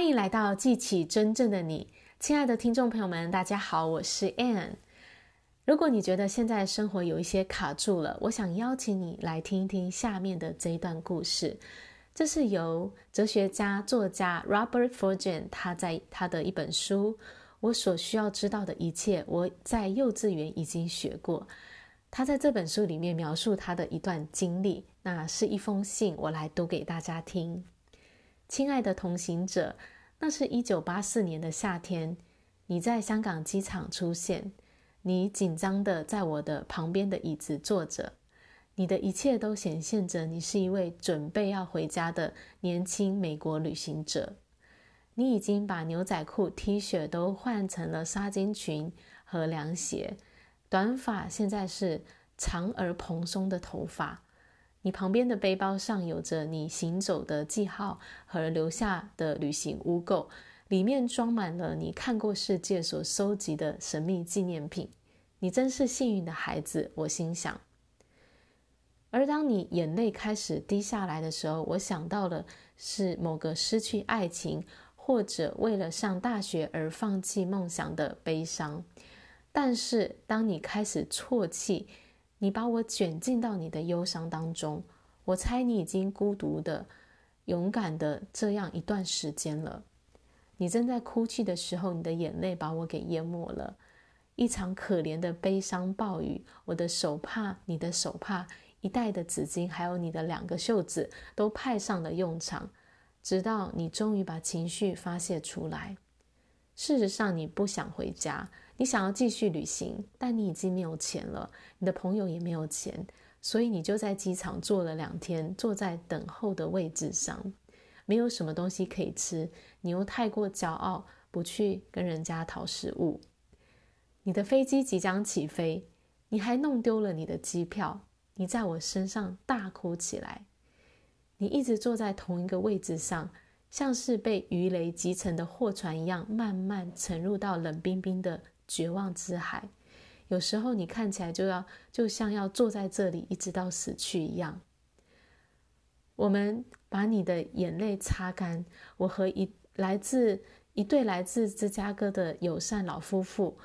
欢迎来到记起真正的你，亲爱的听众朋友们，大家好，我是 Ann。如果你觉得现在生活有一些卡住了，我想邀请你来听一听下面的这一段故事。这是由哲学家、作家 Robert Fulghum 他在他的一本书《我所需要知道的一切》，我在幼稚园已经学过。他在这本书里面描述他的一段经历，那是一封信，我来读给大家听。亲爱的同行者，那是一九八四年的夏天，你在香港机场出现，你紧张地在我的旁边的椅子坐着，你的一切都显现着你是一位准备要回家的年轻美国旅行者。你已经把牛仔裤、T 恤都换成了纱巾裙和凉鞋，短发现在是长而蓬松的头发。你旁边的背包上有着你行走的记号和留下的旅行污垢，里面装满了你看过世界所收集的神秘纪念品。你真是幸运的孩子，我心想。而当你眼泪开始滴下来的时候，我想到了是某个失去爱情或者为了上大学而放弃梦想的悲伤。但是当你开始啜泣，你把我卷进到你的忧伤当中，我猜你已经孤独的、勇敢的这样一段时间了。你正在哭泣的时候，你的眼泪把我给淹没了。一场可怜的悲伤暴雨，我的手帕、你的手帕、一袋的纸巾，还有你的两个袖子，都派上了用场。直到你终于把情绪发泄出来。事实上，你不想回家。你想要继续旅行，但你已经没有钱了，你的朋友也没有钱，所以你就在机场坐了两天，坐在等候的位置上，没有什么东西可以吃，你又太过骄傲，不去跟人家讨食物。你的飞机即将起飞，你还弄丢了你的机票，你在我身上大哭起来。你一直坐在同一个位置上，像是被鱼雷击沉的货船一样，慢慢沉入到冷冰冰的。绝望之海，有时候你看起来就要就像要坐在这里一直到死去一样。我们把你的眼泪擦干。我和一来自一对来自芝加哥的友善老夫妇，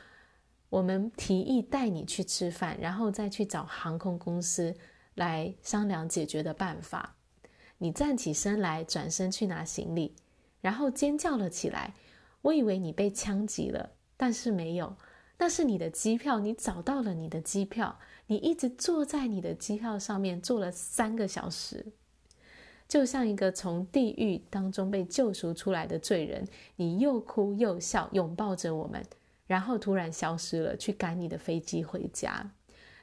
我们提议带你去吃饭，然后再去找航空公司来商量解决的办法。你站起身来，转身去拿行李，然后尖叫了起来。我以为你被枪击了。但是没有，那是你的机票，你找到了你的机票，你一直坐在你的机票上面坐了三个小时，就像一个从地狱当中被救赎出来的罪人，你又哭又笑，拥抱着我们，然后突然消失了，去赶你的飞机回家，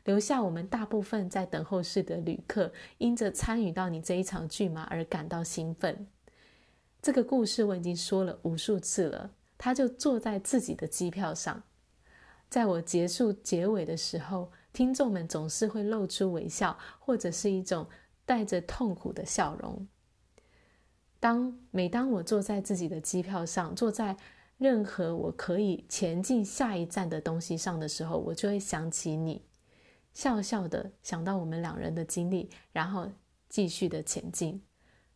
留下我们大部分在等候室的旅客，因着参与到你这一场剧码而感到兴奋。这个故事我已经说了无数次了。他就坐在自己的机票上，在我结束结尾的时候，听众们总是会露出微笑，或者是一种带着痛苦的笑容。当每当我坐在自己的机票上，坐在任何我可以前进下一站的东西上的时候，我就会想起你，笑笑的想到我们两人的经历，然后继续的前进。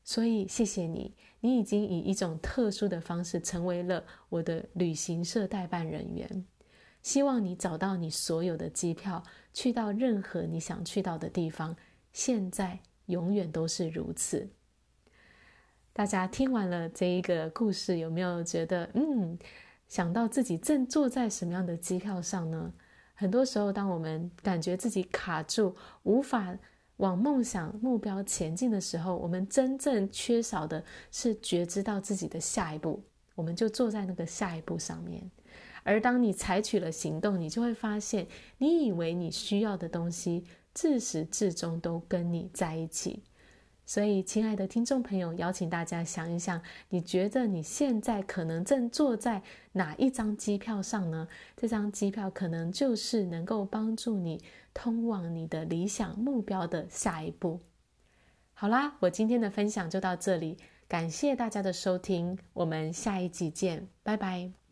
所以，谢谢你，你已经以一种特殊的方式成为了我的旅行社代办人员。希望你找到你所有的机票，去到任何你想去到的地方。现在永远都是如此。大家听完了这一个故事，有没有觉得，嗯，想到自己正坐在什么样的机票上呢？很多时候，当我们感觉自己卡住，无法。往梦想目标前进的时候，我们真正缺少的是觉知到自己的下一步，我们就坐在那个下一步上面。而当你采取了行动，你就会发现，你以为你需要的东西，自始至终都跟你在一起。所以，亲爱的听众朋友，邀请大家想一想，你觉得你现在可能正坐在哪一张机票上呢？这张机票可能就是能够帮助你通往你的理想目标的下一步。好啦，我今天的分享就到这里，感谢大家的收听，我们下一集见，拜拜。